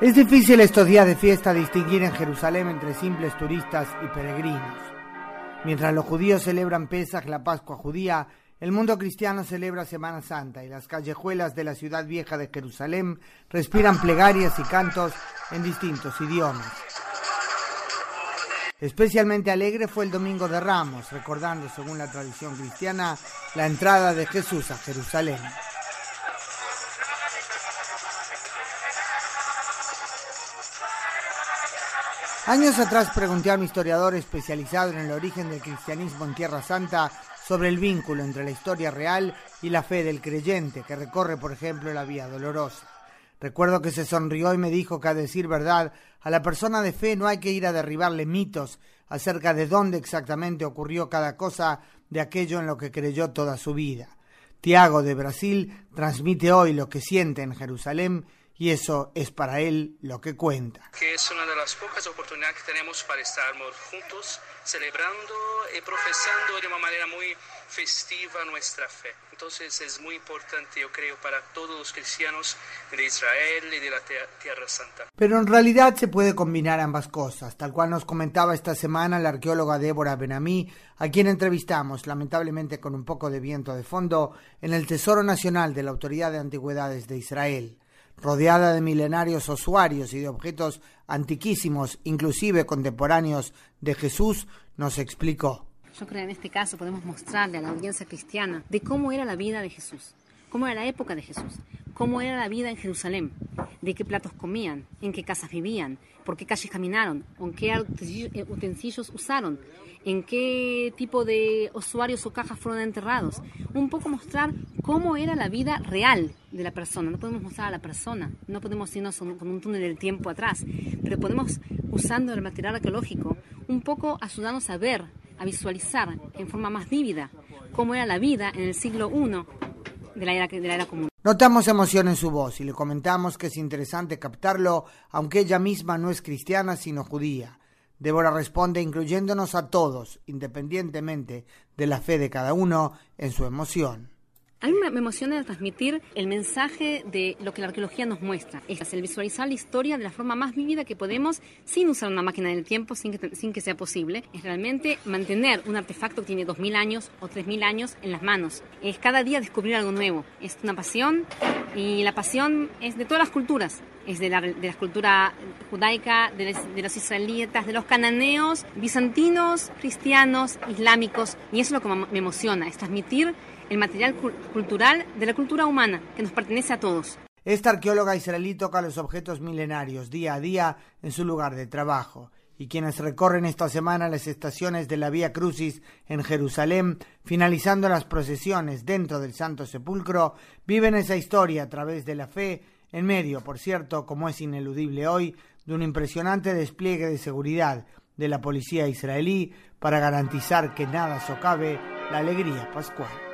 Es difícil estos días de fiesta distinguir en Jerusalén entre simples turistas y peregrinos. Mientras los judíos celebran Pesach, la Pascua judía, el mundo cristiano celebra Semana Santa y las callejuelas de la ciudad vieja de Jerusalén respiran plegarias y cantos en distintos idiomas. Especialmente alegre fue el Domingo de Ramos, recordando, según la tradición cristiana, la entrada de Jesús a Jerusalén. Años atrás pregunté a mi historiador especializado en el origen del cristianismo en Tierra Santa sobre el vínculo entre la historia real y la fe del creyente que recorre, por ejemplo, la Vía Dolorosa. Recuerdo que se sonrió y me dijo que a decir verdad, a la persona de fe no hay que ir a derribarle mitos acerca de dónde exactamente ocurrió cada cosa de aquello en lo que creyó toda su vida. Tiago de Brasil transmite hoy lo que siente en Jerusalén y eso es para él lo que cuenta. Que es una de las pocas oportunidades que tenemos para estar juntos, celebrando y profesando de una manera muy festiva nuestra fe. Entonces es muy importante, yo creo, para todos los cristianos de Israel y de la Tierra Santa. Pero en realidad se puede combinar ambas cosas, tal cual nos comentaba esta semana la arqueóloga Débora Benamí, a quien entrevistamos, lamentablemente con un poco de viento de fondo, en el Tesoro Nacional de la Autoridad de Antigüedades de Israel rodeada de milenarios usuarios y de objetos antiquísimos, inclusive contemporáneos de Jesús, nos explicó. Yo creo que en este caso podemos mostrarle a la audiencia cristiana de cómo era la vida de Jesús, cómo era la época de Jesús, cómo era la vida en Jerusalén, de qué platos comían, en qué casas vivían, por qué calles caminaron, con qué utensilios usaron, en qué tipo de usuarios o cajas fueron enterrados. Un poco mostrar cómo era la vida real de la persona. No podemos mostrar a la persona, no podemos irnos con un túnel del tiempo atrás, pero podemos, usando el material arqueológico, un poco ayudarnos a ver, a visualizar en forma más vívida cómo era la vida en el siglo I Notamos emoción en su voz y le comentamos que es interesante captarlo, aunque ella misma no es cristiana sino judía. Débora responde incluyéndonos a todos, independientemente de la fe de cada uno, en su emoción. A mí me emociona transmitir el mensaje de lo que la arqueología nos muestra. Es el visualizar la historia de la forma más vívida que podemos sin usar una máquina del tiempo, sin que, sin que sea posible. Es realmente mantener un artefacto que tiene 2.000 años o 3.000 años en las manos. Es cada día descubrir algo nuevo. Es una pasión y la pasión es de todas las culturas. Es de la, de la cultura judaica, de, de los israelitas, de los cananeos, bizantinos, cristianos, islámicos. Y eso es lo que me emociona, es transmitir el material cultural de la cultura humana que nos pertenece a todos. Esta arqueóloga israelí toca los objetos milenarios día a día en su lugar de trabajo y quienes recorren esta semana las estaciones de la Vía Crucis en Jerusalén, finalizando las procesiones dentro del Santo Sepulcro, viven esa historia a través de la fe, en medio, por cierto, como es ineludible hoy, de un impresionante despliegue de seguridad de la policía israelí para garantizar que nada socave la alegría pascual.